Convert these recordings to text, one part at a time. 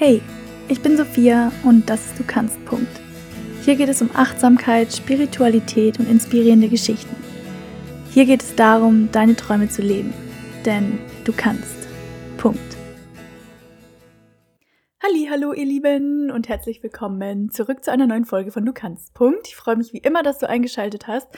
Hey, ich bin Sophia und das ist Du kannst. Punkt. Hier geht es um Achtsamkeit, Spiritualität und inspirierende Geschichten. Hier geht es darum, deine Träume zu leben. Denn du kannst. Punkt. Hallo, ihr Lieben und herzlich willkommen zurück zu einer neuen Folge von Du kannst. Punkt. Ich freue mich wie immer, dass du eingeschaltet hast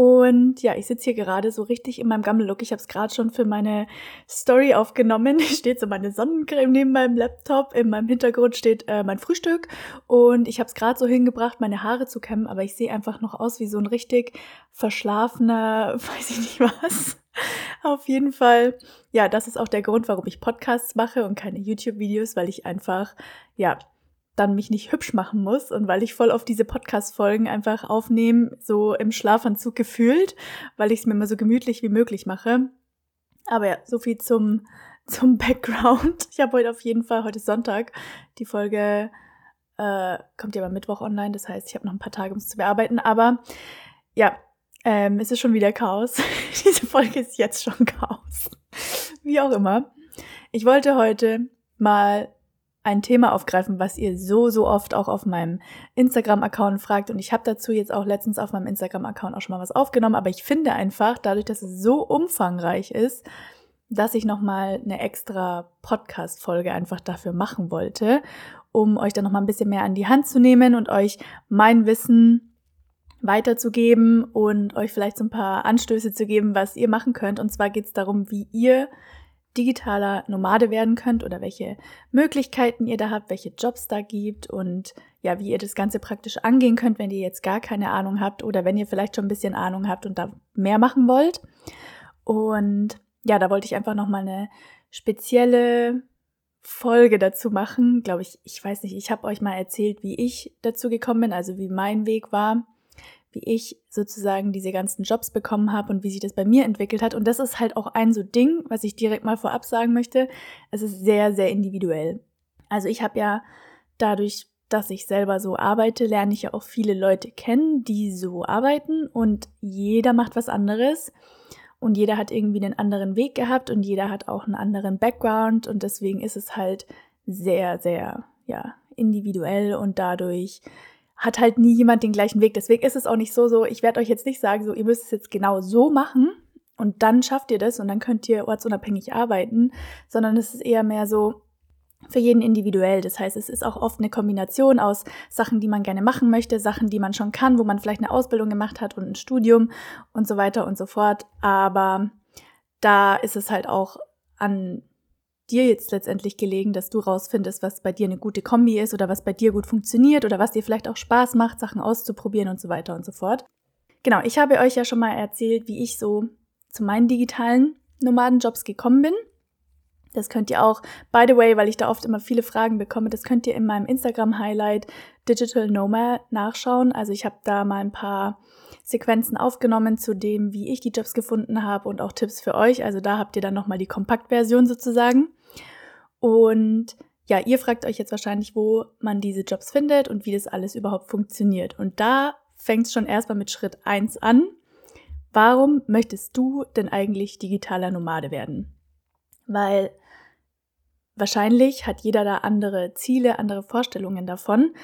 und ja, ich sitze hier gerade so richtig in meinem Gammel-Look. Ich habe es gerade schon für meine Story aufgenommen. Hier steht so meine Sonnencreme neben meinem Laptop. In meinem Hintergrund steht äh, mein Frühstück. Und ich habe es gerade so hingebracht, meine Haare zu kämmen. Aber ich sehe einfach noch aus wie so ein richtig verschlafener, weiß ich nicht was. Auf jeden Fall, ja, das ist auch der Grund, warum ich Podcasts mache und keine YouTube-Videos, weil ich einfach, ja, dann mich nicht hübsch machen muss und weil ich voll auf diese Podcast-Folgen einfach aufnehme, so im Schlafanzug gefühlt, weil ich es mir immer so gemütlich wie möglich mache. Aber ja, so viel zum, zum Background. Ich habe heute auf jeden Fall, heute Sonntag, die Folge äh, kommt ja am Mittwoch online, das heißt, ich habe noch ein paar Tage, um es zu bearbeiten. Aber ja, ähm, es ist schon wieder Chaos. Diese Folge ist jetzt schon Chaos. Wie auch immer. Ich wollte heute mal ein Thema aufgreifen, was ihr so, so oft auch auf meinem Instagram-Account fragt. Und ich habe dazu jetzt auch letztens auf meinem Instagram-Account auch schon mal was aufgenommen. Aber ich finde einfach, dadurch, dass es so umfangreich ist, dass ich nochmal eine extra Podcast-Folge einfach dafür machen wollte, um euch dann nochmal ein bisschen mehr an die Hand zu nehmen und euch mein Wissen weiterzugeben und euch vielleicht so ein paar Anstöße zu geben, was ihr machen könnt. Und zwar geht es darum, wie ihr digitaler Nomade werden könnt oder welche Möglichkeiten ihr da habt, welche Jobs da gibt und ja, wie ihr das Ganze praktisch angehen könnt, wenn ihr jetzt gar keine Ahnung habt oder wenn ihr vielleicht schon ein bisschen Ahnung habt und da mehr machen wollt. Und ja, da wollte ich einfach nochmal eine spezielle Folge dazu machen. Glaube ich, ich weiß nicht, ich habe euch mal erzählt, wie ich dazu gekommen bin, also wie mein Weg war wie ich sozusagen diese ganzen Jobs bekommen habe und wie sich das bei mir entwickelt hat. Und das ist halt auch ein so Ding, was ich direkt mal vorab sagen möchte. Es ist sehr, sehr individuell. Also ich habe ja dadurch, dass ich selber so arbeite, lerne ich ja auch viele Leute kennen, die so arbeiten und jeder macht was anderes und jeder hat irgendwie einen anderen Weg gehabt und jeder hat auch einen anderen Background und deswegen ist es halt sehr, sehr, ja, individuell und dadurch hat halt nie jemand den gleichen Weg. Deswegen ist es auch nicht so, so, ich werde euch jetzt nicht sagen, so, ihr müsst es jetzt genau so machen und dann schafft ihr das und dann könnt ihr ortsunabhängig arbeiten, sondern es ist eher mehr so, für jeden individuell. Das heißt, es ist auch oft eine Kombination aus Sachen, die man gerne machen möchte, Sachen, die man schon kann, wo man vielleicht eine Ausbildung gemacht hat und ein Studium und so weiter und so fort. Aber da ist es halt auch an dir jetzt letztendlich gelegen, dass du rausfindest, was bei dir eine gute Kombi ist oder was bei dir gut funktioniert oder was dir vielleicht auch Spaß macht, Sachen auszuprobieren und so weiter und so fort. Genau, ich habe euch ja schon mal erzählt, wie ich so zu meinen digitalen Nomadenjobs gekommen bin. Das könnt ihr auch, by the way, weil ich da oft immer viele Fragen bekomme, das könnt ihr in meinem Instagram-Highlight Digital Nomad nachschauen. Also ich habe da mal ein paar Sequenzen aufgenommen zu dem, wie ich die Jobs gefunden habe und auch Tipps für euch. Also da habt ihr dann nochmal die Kompaktversion sozusagen. Und ja, ihr fragt euch jetzt wahrscheinlich, wo man diese Jobs findet und wie das alles überhaupt funktioniert. Und da fängt es schon erstmal mit Schritt 1 an. Warum möchtest du denn eigentlich digitaler Nomade werden? Weil wahrscheinlich hat jeder da andere Ziele, andere Vorstellungen davon.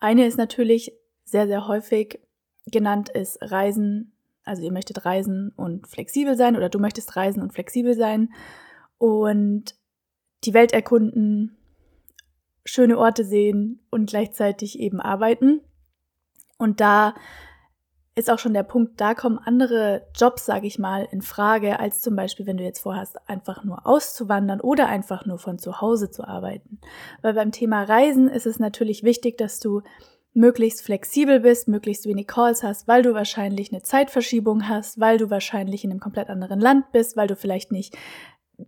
Eine ist natürlich sehr, sehr häufig genannt ist Reisen. Also ihr möchtet reisen und flexibel sein oder du möchtest reisen und flexibel sein. Und die Welt erkunden, schöne Orte sehen und gleichzeitig eben arbeiten. Und da ist auch schon der Punkt, da kommen andere Jobs, sage ich mal, in Frage, als zum Beispiel, wenn du jetzt vorhast, einfach nur auszuwandern oder einfach nur von zu Hause zu arbeiten. Weil beim Thema Reisen ist es natürlich wichtig, dass du möglichst flexibel bist, möglichst wenig Calls hast, weil du wahrscheinlich eine Zeitverschiebung hast, weil du wahrscheinlich in einem komplett anderen Land bist, weil du vielleicht nicht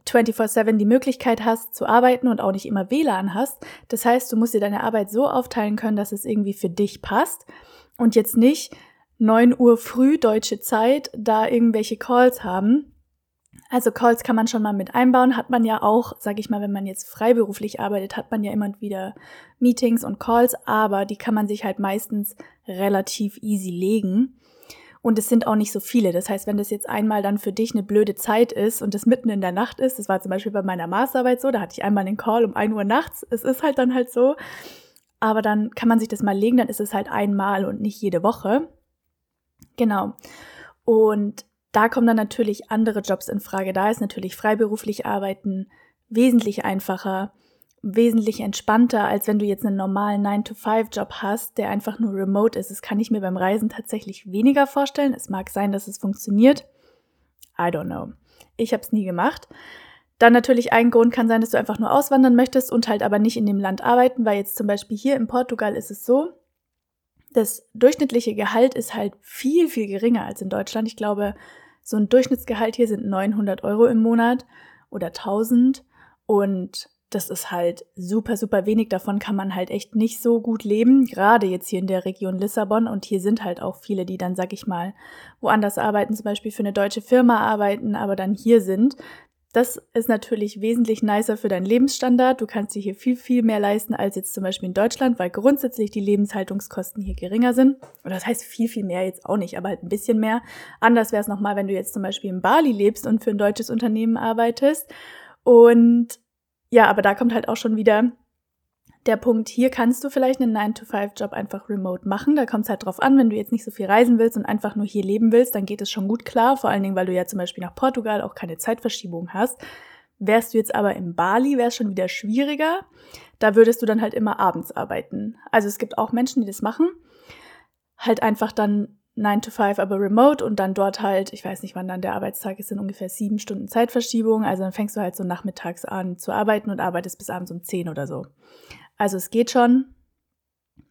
24/7 die Möglichkeit hast zu arbeiten und auch nicht immer WLAN hast. Das heißt, du musst dir deine Arbeit so aufteilen können, dass es irgendwie für dich passt und jetzt nicht 9 Uhr früh deutsche Zeit da irgendwelche Calls haben. Also Calls kann man schon mal mit einbauen, hat man ja auch, sag ich mal, wenn man jetzt freiberuflich arbeitet, hat man ja immer wieder Meetings und Calls, aber die kann man sich halt meistens relativ easy legen. Und es sind auch nicht so viele. Das heißt, wenn das jetzt einmal dann für dich eine blöde Zeit ist und es mitten in der Nacht ist, das war zum Beispiel bei meiner Masterarbeit so, da hatte ich einmal den Call um 1 Uhr nachts. Es ist halt dann halt so. Aber dann kann man sich das mal legen, dann ist es halt einmal und nicht jede Woche. Genau. Und da kommen dann natürlich andere Jobs in Frage. Da ist natürlich freiberuflich arbeiten wesentlich einfacher wesentlich entspannter, als wenn du jetzt einen normalen 9-to-5-Job hast, der einfach nur remote ist. Das kann ich mir beim Reisen tatsächlich weniger vorstellen. Es mag sein, dass es funktioniert. I don't know. Ich habe es nie gemacht. Dann natürlich ein Grund kann sein, dass du einfach nur auswandern möchtest und halt aber nicht in dem Land arbeiten, weil jetzt zum Beispiel hier in Portugal ist es so, das durchschnittliche Gehalt ist halt viel, viel geringer als in Deutschland. Ich glaube, so ein Durchschnittsgehalt hier sind 900 Euro im Monat oder 1000 und das ist halt super, super wenig. Davon kann man halt echt nicht so gut leben. Gerade jetzt hier in der Region Lissabon. Und hier sind halt auch viele, die dann, sag ich mal, woanders arbeiten, zum Beispiel für eine deutsche Firma arbeiten, aber dann hier sind. Das ist natürlich wesentlich nicer für deinen Lebensstandard. Du kannst dir hier viel, viel mehr leisten als jetzt zum Beispiel in Deutschland, weil grundsätzlich die Lebenshaltungskosten hier geringer sind. Und das heißt viel, viel mehr jetzt auch nicht, aber halt ein bisschen mehr. Anders wäre es nochmal, wenn du jetzt zum Beispiel in Bali lebst und für ein deutsches Unternehmen arbeitest. Und ja, aber da kommt halt auch schon wieder der Punkt, hier kannst du vielleicht einen 9-to-5-Job einfach remote machen. Da kommt es halt drauf an, wenn du jetzt nicht so viel reisen willst und einfach nur hier leben willst, dann geht es schon gut klar. Vor allen Dingen, weil du ja zum Beispiel nach Portugal auch keine Zeitverschiebung hast. Wärst du jetzt aber in Bali, wäre es schon wieder schwieriger. Da würdest du dann halt immer abends arbeiten. Also es gibt auch Menschen, die das machen. Halt einfach dann 9 to 5, aber remote und dann dort halt, ich weiß nicht, wann dann der Arbeitstag ist, sind ungefähr sieben Stunden Zeitverschiebung. Also dann fängst du halt so nachmittags an zu arbeiten und arbeitest bis abends um 10 oder so. Also es geht schon,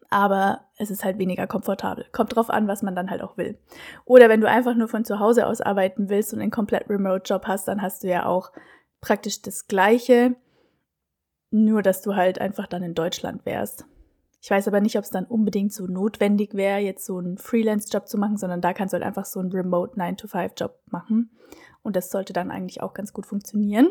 aber es ist halt weniger komfortabel. Kommt drauf an, was man dann halt auch will. Oder wenn du einfach nur von zu Hause aus arbeiten willst und einen komplett Remote-Job hast, dann hast du ja auch praktisch das Gleiche, nur dass du halt einfach dann in Deutschland wärst. Ich weiß aber nicht, ob es dann unbedingt so notwendig wäre, jetzt so einen Freelance-Job zu machen, sondern da kannst du halt einfach so einen Remote 9-to-5-Job machen. Und das sollte dann eigentlich auch ganz gut funktionieren.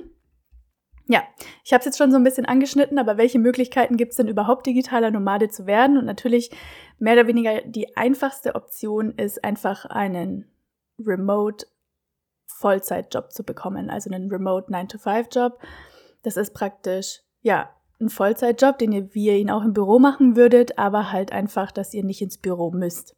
Ja, ich habe es jetzt schon so ein bisschen angeschnitten, aber welche Möglichkeiten gibt es denn überhaupt, digitaler Nomade zu werden? Und natürlich mehr oder weniger die einfachste Option ist einfach einen Remote Vollzeitjob zu bekommen, also einen Remote 9-to-5-Job. Das ist praktisch, ja, ein Vollzeitjob, den ihr, wie ihr ihn auch im Büro machen würdet, aber halt einfach, dass ihr nicht ins Büro müsst.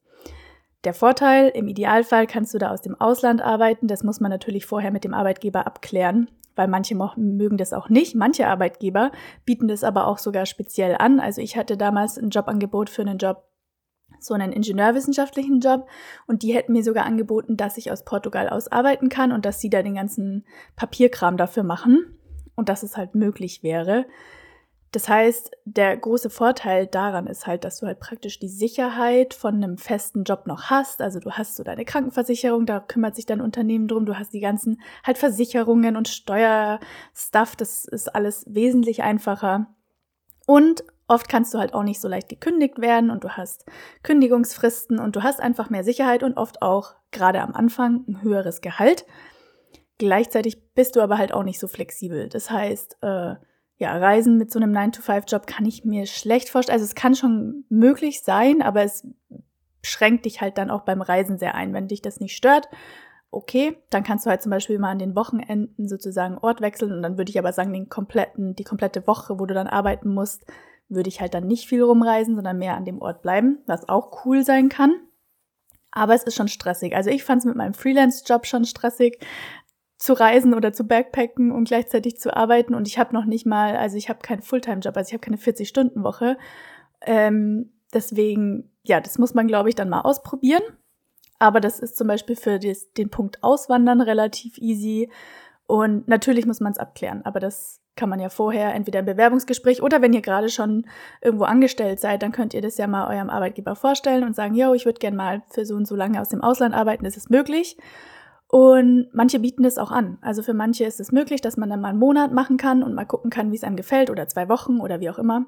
Der Vorteil, im Idealfall kannst du da aus dem Ausland arbeiten. Das muss man natürlich vorher mit dem Arbeitgeber abklären, weil manche mögen das auch nicht. Manche Arbeitgeber bieten das aber auch sogar speziell an. Also ich hatte damals ein Jobangebot für einen Job, so einen ingenieurwissenschaftlichen Job und die hätten mir sogar angeboten, dass ich aus Portugal aus arbeiten kann und dass sie da den ganzen Papierkram dafür machen und dass es halt möglich wäre. Das heißt, der große Vorteil daran ist halt, dass du halt praktisch die Sicherheit von einem festen Job noch hast. Also du hast so deine Krankenversicherung, da kümmert sich dein Unternehmen drum. Du hast die ganzen halt Versicherungen und Steuerstuff. Das ist alles wesentlich einfacher. Und oft kannst du halt auch nicht so leicht gekündigt werden und du hast Kündigungsfristen und du hast einfach mehr Sicherheit und oft auch gerade am Anfang ein höheres Gehalt. Gleichzeitig bist du aber halt auch nicht so flexibel. Das heißt, äh, ja, Reisen mit so einem 9-to-5-Job kann ich mir schlecht vorstellen. Also es kann schon möglich sein, aber es schränkt dich halt dann auch beim Reisen sehr ein. Wenn dich das nicht stört, okay, dann kannst du halt zum Beispiel mal an den Wochenenden sozusagen Ort wechseln und dann würde ich aber sagen, den kompletten, die komplette Woche, wo du dann arbeiten musst, würde ich halt dann nicht viel rumreisen, sondern mehr an dem Ort bleiben, was auch cool sein kann. Aber es ist schon stressig. Also ich fand es mit meinem Freelance-Job schon stressig, zu reisen oder zu backpacken und gleichzeitig zu arbeiten. Und ich habe noch nicht mal, also ich habe keinen Fulltime-Job, also ich habe keine 40-Stunden-Woche. Ähm, deswegen, ja, das muss man, glaube ich, dann mal ausprobieren. Aber das ist zum Beispiel für des, den Punkt Auswandern relativ easy. Und natürlich muss man es abklären, aber das kann man ja vorher entweder im Bewerbungsgespräch oder wenn ihr gerade schon irgendwo angestellt seid, dann könnt ihr das ja mal eurem Arbeitgeber vorstellen und sagen, yo, ich würde gerne mal für so und so lange aus dem Ausland arbeiten, ist es möglich? Und manche bieten das auch an. Also für manche ist es möglich, dass man dann mal einen Monat machen kann und mal gucken kann, wie es einem gefällt oder zwei Wochen oder wie auch immer.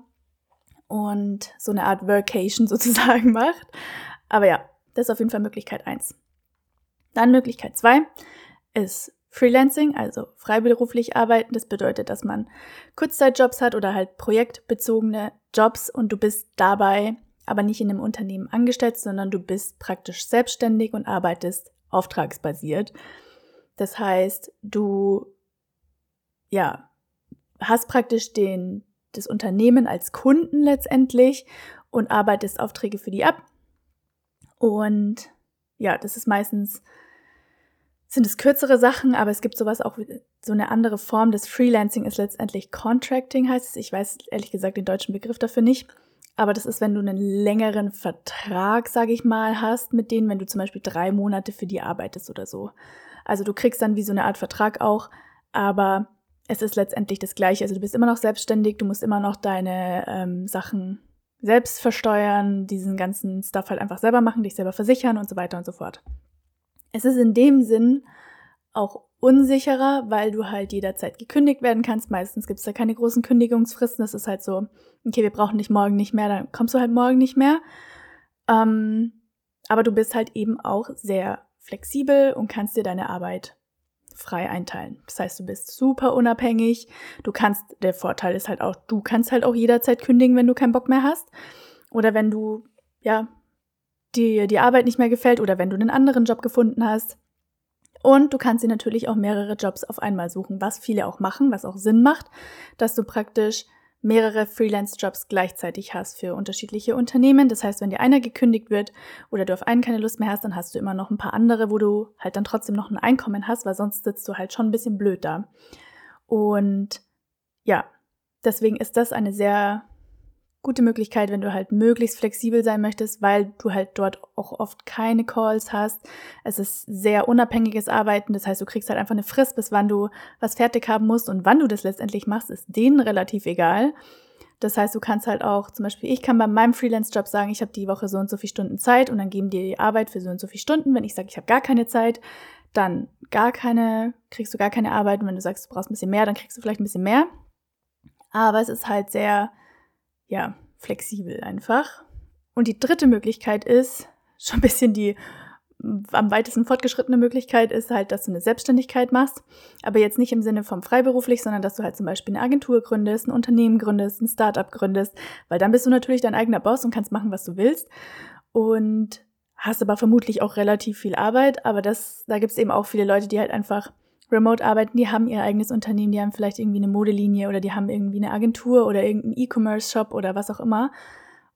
Und so eine Art Workation sozusagen macht. Aber ja, das ist auf jeden Fall Möglichkeit eins. Dann Möglichkeit zwei ist Freelancing, also freiberuflich arbeiten. Das bedeutet, dass man Kurzzeitjobs hat oder halt projektbezogene Jobs und du bist dabei aber nicht in einem Unternehmen angestellt, sondern du bist praktisch selbstständig und arbeitest auftragsbasiert. Das heißt, du ja, hast praktisch den, das Unternehmen als Kunden letztendlich und arbeitest Aufträge für die ab. Und ja, das ist meistens, sind es kürzere Sachen, aber es gibt sowas auch, so eine andere Form des Freelancing ist letztendlich Contracting heißt es. Ich weiß ehrlich gesagt den deutschen Begriff dafür nicht. Aber das ist, wenn du einen längeren Vertrag, sage ich mal, hast mit denen, wenn du zum Beispiel drei Monate für die arbeitest oder so. Also du kriegst dann wie so eine Art Vertrag auch, aber es ist letztendlich das Gleiche. Also du bist immer noch selbstständig, du musst immer noch deine ähm, Sachen selbst versteuern, diesen ganzen Stuff halt einfach selber machen, dich selber versichern und so weiter und so fort. Es ist in dem Sinn auch unsicherer, weil du halt jederzeit gekündigt werden kannst. Meistens gibt es da keine großen Kündigungsfristen. Das ist halt so, okay, wir brauchen dich morgen nicht mehr, dann kommst du halt morgen nicht mehr. Ähm, aber du bist halt eben auch sehr flexibel und kannst dir deine Arbeit frei einteilen. Das heißt, du bist super unabhängig. Du kannst, der Vorteil ist halt auch, du kannst halt auch jederzeit kündigen, wenn du keinen Bock mehr hast. Oder wenn du, ja, dir die Arbeit nicht mehr gefällt oder wenn du einen anderen Job gefunden hast. Und du kannst dir natürlich auch mehrere Jobs auf einmal suchen, was viele auch machen, was auch Sinn macht, dass du praktisch mehrere Freelance-Jobs gleichzeitig hast für unterschiedliche Unternehmen. Das heißt, wenn dir einer gekündigt wird oder du auf einen keine Lust mehr hast, dann hast du immer noch ein paar andere, wo du halt dann trotzdem noch ein Einkommen hast, weil sonst sitzt du halt schon ein bisschen blöd da. Und ja, deswegen ist das eine sehr gute Möglichkeit, wenn du halt möglichst flexibel sein möchtest, weil du halt dort auch oft keine Calls hast. Es ist sehr unabhängiges Arbeiten, das heißt, du kriegst halt einfach eine Frist, bis wann du was fertig haben musst und wann du das letztendlich machst, ist denen relativ egal. Das heißt, du kannst halt auch, zum Beispiel, ich kann bei meinem Freelance-Job sagen, ich habe die Woche so und so viele Stunden Zeit und dann geben dir die Arbeit für so und so viele Stunden. Wenn ich sage, ich habe gar keine Zeit, dann gar keine, kriegst du gar keine Arbeit. Und wenn du sagst, du brauchst ein bisschen mehr, dann kriegst du vielleicht ein bisschen mehr. Aber es ist halt sehr ja, flexibel einfach. Und die dritte Möglichkeit ist, schon ein bisschen die am weitesten fortgeschrittene Möglichkeit ist halt, dass du eine Selbstständigkeit machst, aber jetzt nicht im Sinne vom freiberuflich, sondern dass du halt zum Beispiel eine Agentur gründest, ein Unternehmen gründest, ein Startup gründest, weil dann bist du natürlich dein eigener Boss und kannst machen, was du willst. Und hast aber vermutlich auch relativ viel Arbeit, aber das, da gibt es eben auch viele Leute, die halt einfach remote arbeiten, die haben ihr eigenes Unternehmen, die haben vielleicht irgendwie eine Modelinie oder die haben irgendwie eine Agentur oder irgendeinen E-Commerce-Shop oder was auch immer.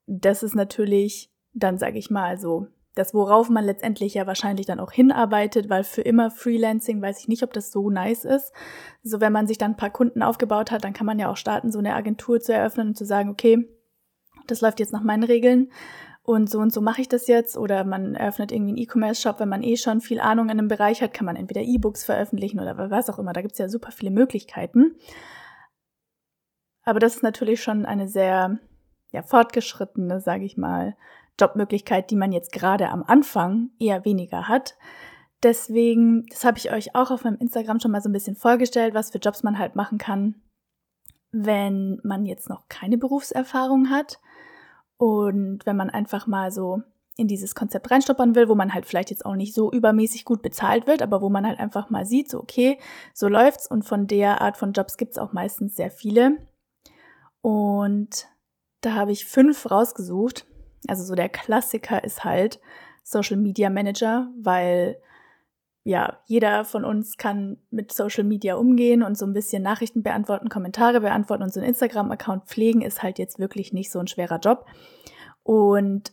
Das ist natürlich dann, sage ich mal, so das, worauf man letztendlich ja wahrscheinlich dann auch hinarbeitet, weil für immer Freelancing weiß ich nicht, ob das so nice ist. So, wenn man sich dann ein paar Kunden aufgebaut hat, dann kann man ja auch starten, so eine Agentur zu eröffnen und zu sagen, okay, das läuft jetzt nach meinen Regeln und so und so mache ich das jetzt. Oder man eröffnet irgendwie einen E-Commerce-Shop, wenn man eh schon viel Ahnung in einem Bereich hat, kann man entweder E-Books veröffentlichen oder was auch immer. Da gibt es ja super viele Möglichkeiten. Aber das ist natürlich schon eine sehr ja, fortgeschrittene, sage ich mal, Jobmöglichkeit, die man jetzt gerade am Anfang eher weniger hat. Deswegen, das habe ich euch auch auf meinem Instagram schon mal so ein bisschen vorgestellt, was für Jobs man halt machen kann, wenn man jetzt noch keine Berufserfahrung hat und wenn man einfach mal so in dieses Konzept reinstoppern will, wo man halt vielleicht jetzt auch nicht so übermäßig gut bezahlt wird, aber wo man halt einfach mal sieht, so okay, so läuft's und von der Art von Jobs gibt's auch meistens sehr viele. Und da habe ich fünf rausgesucht. Also so der Klassiker ist halt Social Media Manager, weil ja, jeder von uns kann mit Social Media umgehen und so ein bisschen Nachrichten beantworten, Kommentare beantworten und so einen Instagram-Account pflegen ist halt jetzt wirklich nicht so ein schwerer Job und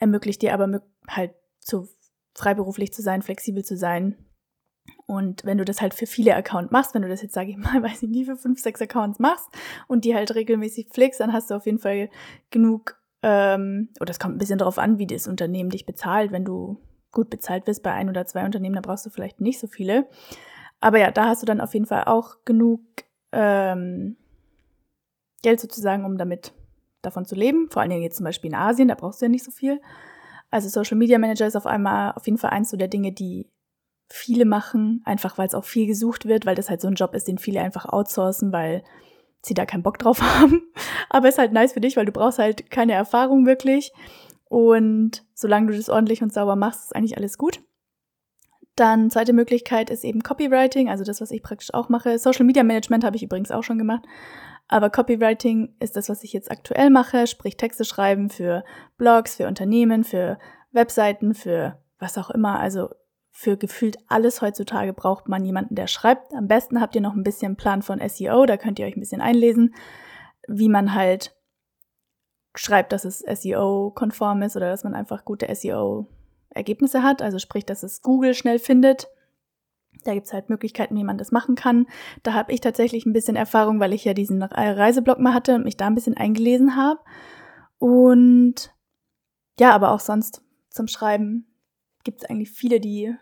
ermöglicht dir aber halt zu freiberuflich zu sein, flexibel zu sein. Und wenn du das halt für viele Accounts machst, wenn du das jetzt, sage ich mal, weiß ich nie, für fünf, sechs Accounts machst und die halt regelmäßig pflegst, dann hast du auf jeden Fall genug, ähm, oder es kommt ein bisschen darauf an, wie das Unternehmen dich bezahlt. Wenn du gut bezahlt wirst bei ein oder zwei Unternehmen, dann brauchst du vielleicht nicht so viele. Aber ja, da hast du dann auf jeden Fall auch genug ähm, Geld sozusagen, um damit davon zu leben. Vor allen Dingen jetzt zum Beispiel in Asien, da brauchst du ja nicht so viel. Also Social Media Manager ist auf einmal auf jeden Fall eins so der Dinge, die viele machen, einfach weil es auch viel gesucht wird, weil das halt so ein Job ist, den viele einfach outsourcen, weil sie da keinen Bock drauf haben. Aber ist halt nice für dich, weil du brauchst halt keine Erfahrung wirklich. Und solange du das ordentlich und sauber machst, ist eigentlich alles gut. Dann zweite Möglichkeit ist eben Copywriting, also das, was ich praktisch auch mache. Social Media Management habe ich übrigens auch schon gemacht. Aber Copywriting ist das, was ich jetzt aktuell mache, sprich Texte schreiben für Blogs, für Unternehmen, für Webseiten, für was auch immer. Also für gefühlt alles heutzutage braucht man jemanden, der schreibt. Am besten habt ihr noch ein bisschen Plan von SEO, da könnt ihr euch ein bisschen einlesen, wie man halt schreibt, dass es SEO-konform ist oder dass man einfach gute SEO-Ergebnisse hat. Also sprich, dass es Google schnell findet. Da gibt's halt Möglichkeiten, wie man das machen kann. Da habe ich tatsächlich ein bisschen Erfahrung, weil ich ja diesen Reiseblog mal hatte und mich da ein bisschen eingelesen habe. Und ja, aber auch sonst zum Schreiben gibt es eigentlich viele, die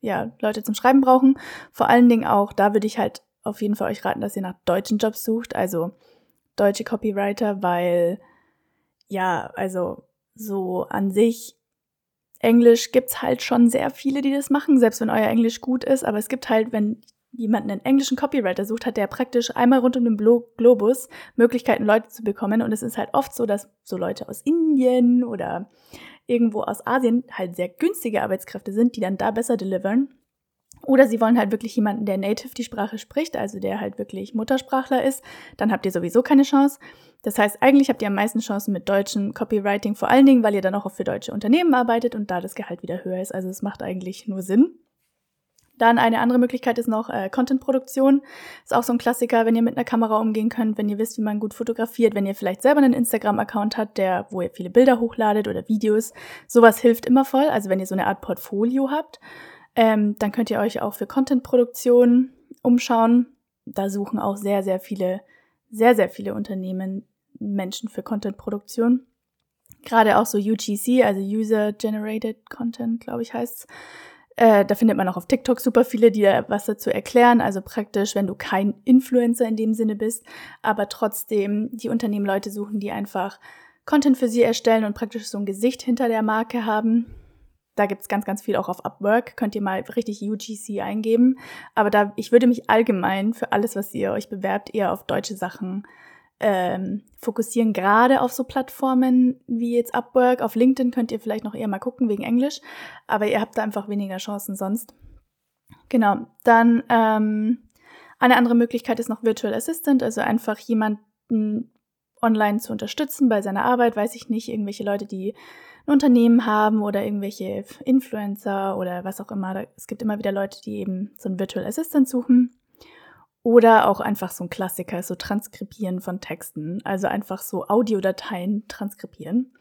ja, Leute zum Schreiben brauchen. Vor allen Dingen auch, da würde ich halt auf jeden Fall euch raten, dass ihr nach deutschen Jobs sucht, also deutsche Copywriter, weil ja, also so an sich Englisch gibt's halt schon sehr viele, die das machen, selbst wenn euer Englisch gut ist, aber es gibt halt, wenn jemand einen englischen Copywriter sucht, hat der praktisch einmal rund um den Globus Möglichkeiten, Leute zu bekommen. Und es ist halt oft so, dass so Leute aus Indien oder irgendwo aus Asien halt sehr günstige Arbeitskräfte sind, die dann da besser delivern. Oder sie wollen halt wirklich jemanden, der native die Sprache spricht, also der halt wirklich Muttersprachler ist. Dann habt ihr sowieso keine Chance. Das heißt, eigentlich habt ihr am meisten Chancen mit deutschem Copywriting, vor allen Dingen, weil ihr dann auch für deutsche Unternehmen arbeitet und da das Gehalt wieder höher ist. Also es macht eigentlich nur Sinn. Dann eine andere Möglichkeit ist noch äh, Content-Produktion. Ist auch so ein Klassiker, wenn ihr mit einer Kamera umgehen könnt, wenn ihr wisst, wie man gut fotografiert, wenn ihr vielleicht selber einen Instagram-Account habt, der, wo ihr viele Bilder hochladet oder Videos. Sowas hilft immer voll. Also wenn ihr so eine Art Portfolio habt, ähm, dann könnt ihr euch auch für Content-Produktion umschauen. Da suchen auch sehr, sehr viele, sehr, sehr viele Unternehmen Menschen für Content-Produktion. Gerade auch so UGC, also User Generated Content, glaube ich, heißt's äh, da findet man auch auf TikTok super viele, die da was dazu erklären. Also praktisch, wenn du kein Influencer in dem Sinne bist, aber trotzdem die Unternehmen Leute suchen, die einfach Content für sie erstellen und praktisch so ein Gesicht hinter der Marke haben. Da gibt's ganz, ganz viel auch auf Upwork. Könnt ihr mal richtig UGC eingeben. Aber da, ich würde mich allgemein für alles, was ihr euch bewerbt, eher auf deutsche Sachen ähm, fokussieren gerade auf so Plattformen wie jetzt Upwork. Auf LinkedIn könnt ihr vielleicht noch eher mal gucken wegen Englisch, aber ihr habt da einfach weniger Chancen sonst. Genau, dann ähm, eine andere Möglichkeit ist noch Virtual Assistant, also einfach jemanden online zu unterstützen bei seiner Arbeit, weiß ich nicht, irgendwelche Leute, die ein Unternehmen haben oder irgendwelche Influencer oder was auch immer. Es gibt immer wieder Leute, die eben so einen Virtual Assistant suchen. Oder auch einfach so ein Klassiker, so Transkribieren von Texten, also einfach so Audiodateien transkribieren.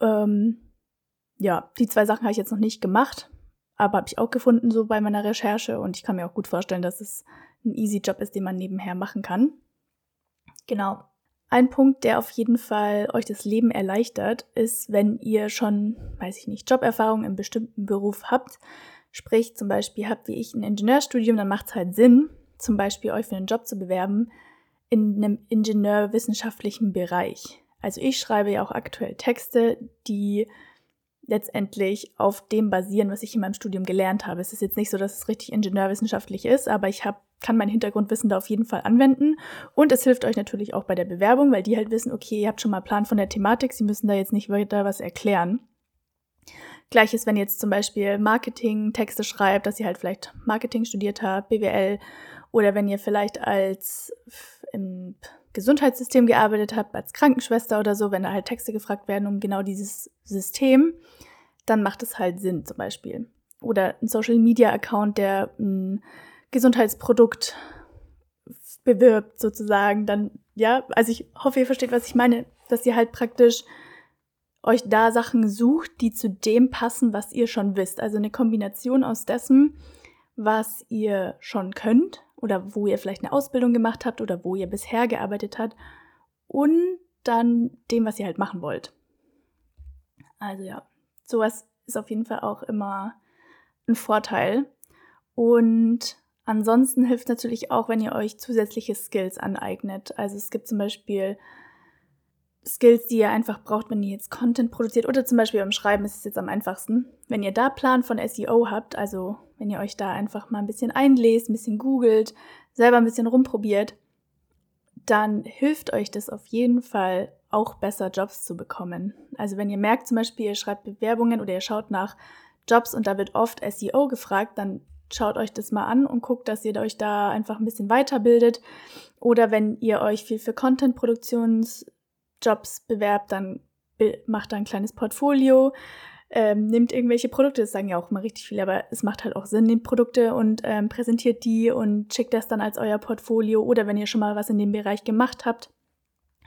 Ähm, ja, die zwei Sachen habe ich jetzt noch nicht gemacht, aber habe ich auch gefunden so bei meiner Recherche und ich kann mir auch gut vorstellen, dass es ein easy Job ist, den man nebenher machen kann. Genau. Ein Punkt, der auf jeden Fall euch das Leben erleichtert, ist, wenn ihr schon, weiß ich nicht, Joberfahrung im bestimmten Beruf habt. Sprich, zum Beispiel habt wie ich ein Ingenieurstudium, dann macht es halt Sinn, zum Beispiel euch für einen Job zu bewerben in einem ingenieurwissenschaftlichen Bereich. Also ich schreibe ja auch aktuell Texte, die letztendlich auf dem basieren, was ich in meinem Studium gelernt habe. Es ist jetzt nicht so, dass es richtig ingenieurwissenschaftlich ist, aber ich hab, kann mein Hintergrundwissen da auf jeden Fall anwenden. Und es hilft euch natürlich auch bei der Bewerbung, weil die halt wissen, okay, ihr habt schon mal Plan von der Thematik, sie müssen da jetzt nicht weiter was erklären. Gleiches, wenn ihr jetzt zum Beispiel Marketing-Texte schreibt, dass ihr halt vielleicht Marketing studiert habt, BWL oder wenn ihr vielleicht als im Gesundheitssystem gearbeitet habt, als Krankenschwester oder so, wenn da halt Texte gefragt werden um genau dieses System, dann macht es halt Sinn zum Beispiel. Oder ein Social Media Account, der ein Gesundheitsprodukt bewirbt sozusagen, dann ja, also ich hoffe, ihr versteht, was ich meine, dass ihr halt praktisch euch da Sachen sucht, die zu dem passen, was ihr schon wisst. Also eine Kombination aus dessen, was ihr schon könnt oder wo ihr vielleicht eine Ausbildung gemacht habt oder wo ihr bisher gearbeitet habt und dann dem, was ihr halt machen wollt. Also ja, sowas ist auf jeden Fall auch immer ein Vorteil. Und ansonsten hilft natürlich auch, wenn ihr euch zusätzliche Skills aneignet. Also es gibt zum Beispiel Skills, die ihr einfach braucht, wenn ihr jetzt Content produziert oder zum Beispiel beim Schreiben ist es jetzt am einfachsten. Wenn ihr da Plan von SEO habt, also wenn ihr euch da einfach mal ein bisschen einlest, ein bisschen googelt, selber ein bisschen rumprobiert, dann hilft euch das auf jeden Fall auch besser Jobs zu bekommen. Also wenn ihr merkt zum Beispiel, ihr schreibt Bewerbungen oder ihr schaut nach Jobs und da wird oft SEO gefragt, dann schaut euch das mal an und guckt, dass ihr euch da einfach ein bisschen weiterbildet. Oder wenn ihr euch viel für Content-Produktionsjobs bewerbt, dann macht da ein kleines Portfolio. Ähm, nimmt irgendwelche Produkte, das sagen ja auch immer richtig viele, aber es macht halt auch Sinn, nehmt Produkte und ähm, präsentiert die und schickt das dann als euer Portfolio. Oder wenn ihr schon mal was in dem Bereich gemacht habt,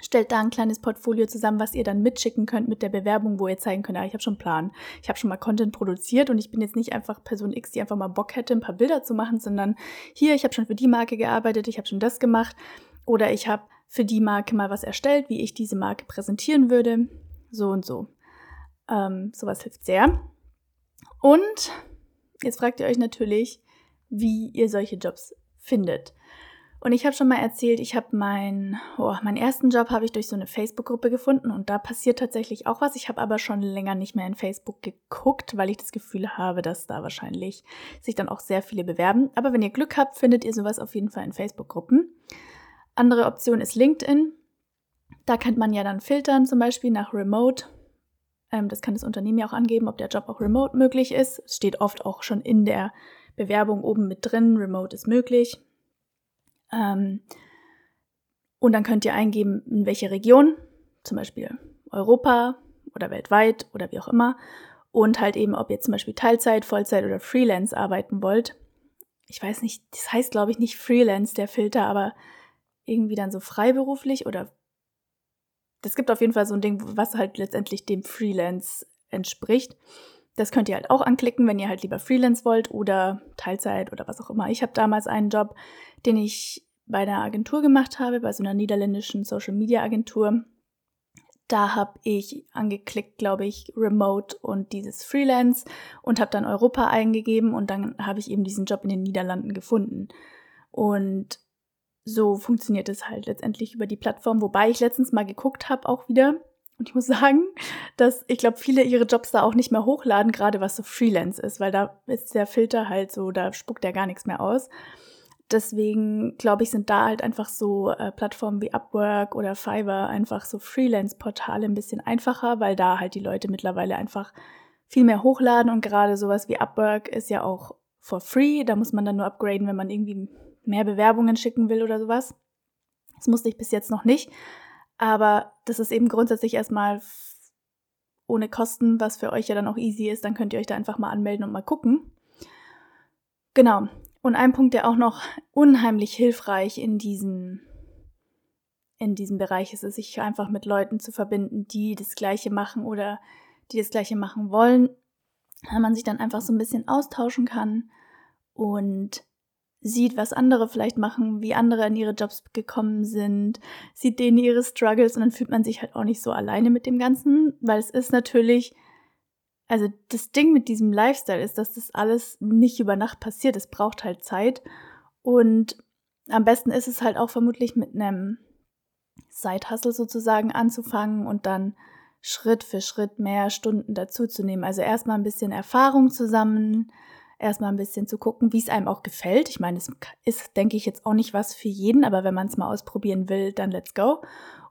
stellt da ein kleines Portfolio zusammen, was ihr dann mitschicken könnt mit der Bewerbung, wo ihr zeigen könnt, ah, ich habe schon einen Plan. Ich habe schon mal Content produziert und ich bin jetzt nicht einfach Person X, die einfach mal Bock hätte, ein paar Bilder zu machen, sondern hier, ich habe schon für die Marke gearbeitet, ich habe schon das gemacht oder ich habe für die Marke mal was erstellt, wie ich diese Marke präsentieren würde. So und so. Ähm, sowas hilft sehr. Und jetzt fragt ihr euch natürlich, wie ihr solche Jobs findet. Und ich habe schon mal erzählt, ich habe mein, oh, meinen ersten Job habe ich durch so eine Facebook-Gruppe gefunden und da passiert tatsächlich auch was. Ich habe aber schon länger nicht mehr in Facebook geguckt, weil ich das Gefühl habe, dass da wahrscheinlich sich dann auch sehr viele bewerben. Aber wenn ihr Glück habt, findet ihr sowas auf jeden Fall in Facebook-Gruppen. Andere Option ist LinkedIn. Da kann man ja dann filtern, zum Beispiel nach Remote. Ähm, das kann das Unternehmen ja auch angeben, ob der Job auch remote möglich ist. Es steht oft auch schon in der Bewerbung oben mit drin, remote ist möglich. Ähm, und dann könnt ihr eingeben, in welche Region, zum Beispiel Europa oder weltweit oder wie auch immer. Und halt eben, ob ihr zum Beispiel Teilzeit, Vollzeit oder Freelance arbeiten wollt. Ich weiß nicht, das heißt glaube ich nicht Freelance, der Filter, aber irgendwie dann so freiberuflich oder das gibt auf jeden Fall so ein Ding, was halt letztendlich dem Freelance entspricht. Das könnt ihr halt auch anklicken, wenn ihr halt lieber Freelance wollt oder Teilzeit oder was auch immer. Ich habe damals einen Job, den ich bei einer Agentur gemacht habe, bei so einer niederländischen Social Media Agentur. Da habe ich angeklickt, glaube ich, Remote und dieses Freelance und habe dann Europa eingegeben und dann habe ich eben diesen Job in den Niederlanden gefunden. Und so funktioniert es halt letztendlich über die Plattform, wobei ich letztens mal geguckt habe auch wieder und ich muss sagen, dass ich glaube, viele ihre Jobs da auch nicht mehr hochladen, gerade was so Freelance ist, weil da ist der Filter halt so, da spuckt er gar nichts mehr aus. Deswegen glaube ich, sind da halt einfach so äh, Plattformen wie Upwork oder Fiverr einfach so Freelance-Portale ein bisschen einfacher, weil da halt die Leute mittlerweile einfach viel mehr hochladen und gerade sowas wie Upwork ist ja auch for free. Da muss man dann nur upgraden, wenn man irgendwie mehr Bewerbungen schicken will oder sowas. Das musste ich bis jetzt noch nicht. Aber das ist eben grundsätzlich erstmal ohne Kosten, was für euch ja dann auch easy ist. Dann könnt ihr euch da einfach mal anmelden und mal gucken. Genau. Und ein Punkt, der auch noch unheimlich hilfreich in diesem, in diesem Bereich ist, ist, sich einfach mit Leuten zu verbinden, die das Gleiche machen oder die das Gleiche machen wollen. Weil man sich dann einfach so ein bisschen austauschen kann und sieht, was andere vielleicht machen, wie andere in ihre Jobs gekommen sind, sieht denen ihre Struggles und dann fühlt man sich halt auch nicht so alleine mit dem Ganzen, weil es ist natürlich, also das Ding mit diesem Lifestyle ist, dass das alles nicht über Nacht passiert, es braucht halt Zeit und am besten ist es halt auch vermutlich mit einem Side-Hustle sozusagen anzufangen und dann Schritt für Schritt mehr Stunden dazuzunehmen. Also erstmal ein bisschen Erfahrung zusammen, erstmal ein bisschen zu gucken, wie es einem auch gefällt. Ich meine, es ist, denke ich, jetzt auch nicht was für jeden, aber wenn man es mal ausprobieren will, dann let's go.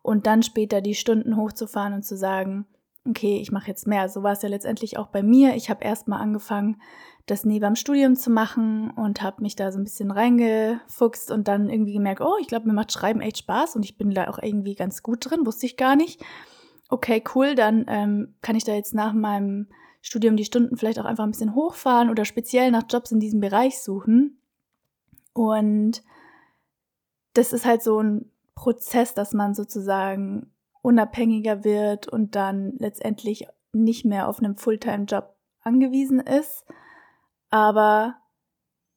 Und dann später die Stunden hochzufahren und zu sagen, okay, ich mache jetzt mehr. So war es ja letztendlich auch bei mir. Ich habe erstmal angefangen, das neben dem Studium zu machen und habe mich da so ein bisschen reingefuchst und dann irgendwie gemerkt, oh, ich glaube, mir macht Schreiben echt Spaß und ich bin da auch irgendwie ganz gut drin, wusste ich gar nicht. Okay, cool, dann ähm, kann ich da jetzt nach meinem Studium die Stunden vielleicht auch einfach ein bisschen hochfahren oder speziell nach Jobs in diesem Bereich suchen. Und das ist halt so ein Prozess, dass man sozusagen unabhängiger wird und dann letztendlich nicht mehr auf einem Fulltime-Job angewiesen ist. Aber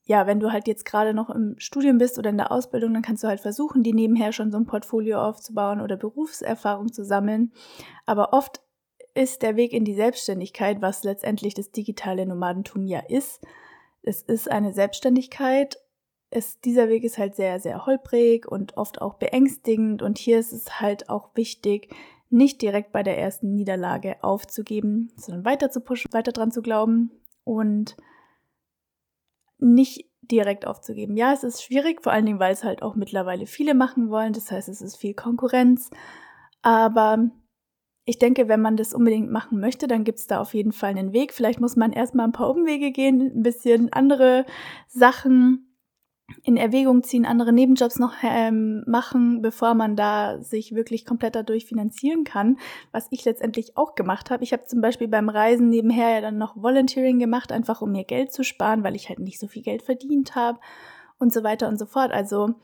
ja, wenn du halt jetzt gerade noch im Studium bist oder in der Ausbildung, dann kannst du halt versuchen, die nebenher schon so ein Portfolio aufzubauen oder Berufserfahrung zu sammeln. Aber oft ist der Weg in die Selbstständigkeit, was letztendlich das digitale Nomadentum ja ist. Es ist eine Selbstständigkeit. Es, dieser Weg ist halt sehr, sehr holprig und oft auch beängstigend. Und hier ist es halt auch wichtig, nicht direkt bei der ersten Niederlage aufzugeben, sondern weiter zu pushen, weiter dran zu glauben und nicht direkt aufzugeben. Ja, es ist schwierig, vor allen Dingen, weil es halt auch mittlerweile viele machen wollen. Das heißt, es ist viel Konkurrenz. Aber ich denke, wenn man das unbedingt machen möchte, dann gibt es da auf jeden Fall einen Weg. Vielleicht muss man erstmal ein paar Umwege gehen, ein bisschen andere Sachen in Erwägung ziehen, andere Nebenjobs noch ähm, machen, bevor man da sich wirklich komplett dadurch finanzieren kann, was ich letztendlich auch gemacht habe. Ich habe zum Beispiel beim Reisen nebenher ja dann noch Volunteering gemacht, einfach um mir Geld zu sparen, weil ich halt nicht so viel Geld verdient habe und so weiter und so fort. Also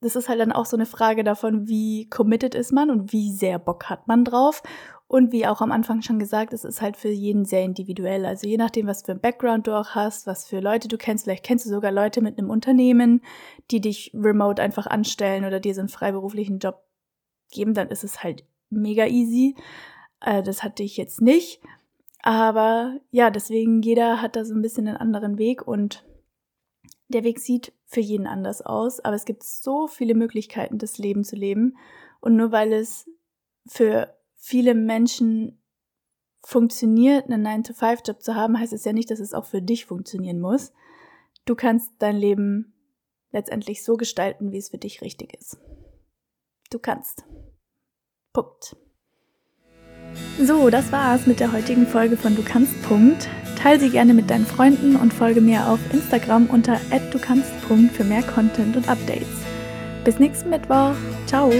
das ist halt dann auch so eine Frage davon, wie committed ist man und wie sehr Bock hat man drauf. Und wie auch am Anfang schon gesagt, es ist halt für jeden sehr individuell. Also je nachdem, was für ein Background du auch hast, was für Leute du kennst. Vielleicht kennst du sogar Leute mit einem Unternehmen, die dich remote einfach anstellen oder dir so einen freiberuflichen Job geben. Dann ist es halt mega easy. Äh, das hatte ich jetzt nicht. Aber ja, deswegen jeder hat da so ein bisschen einen anderen Weg und der Weg sieht für jeden anders aus, aber es gibt so viele Möglichkeiten, das Leben zu leben. Und nur weil es für viele Menschen funktioniert, einen 9-to-5-Job zu haben, heißt es ja nicht, dass es auch für dich funktionieren muss. Du kannst dein Leben letztendlich so gestalten, wie es für dich richtig ist. Du kannst. Punkt. So, das war's mit der heutigen Folge von Du kannst. Punkt. Teil sie gerne mit deinen Freunden und folge mir auf Instagram unter @dukannst. für mehr Content und Updates. Bis nächsten Mittwoch. Ciao.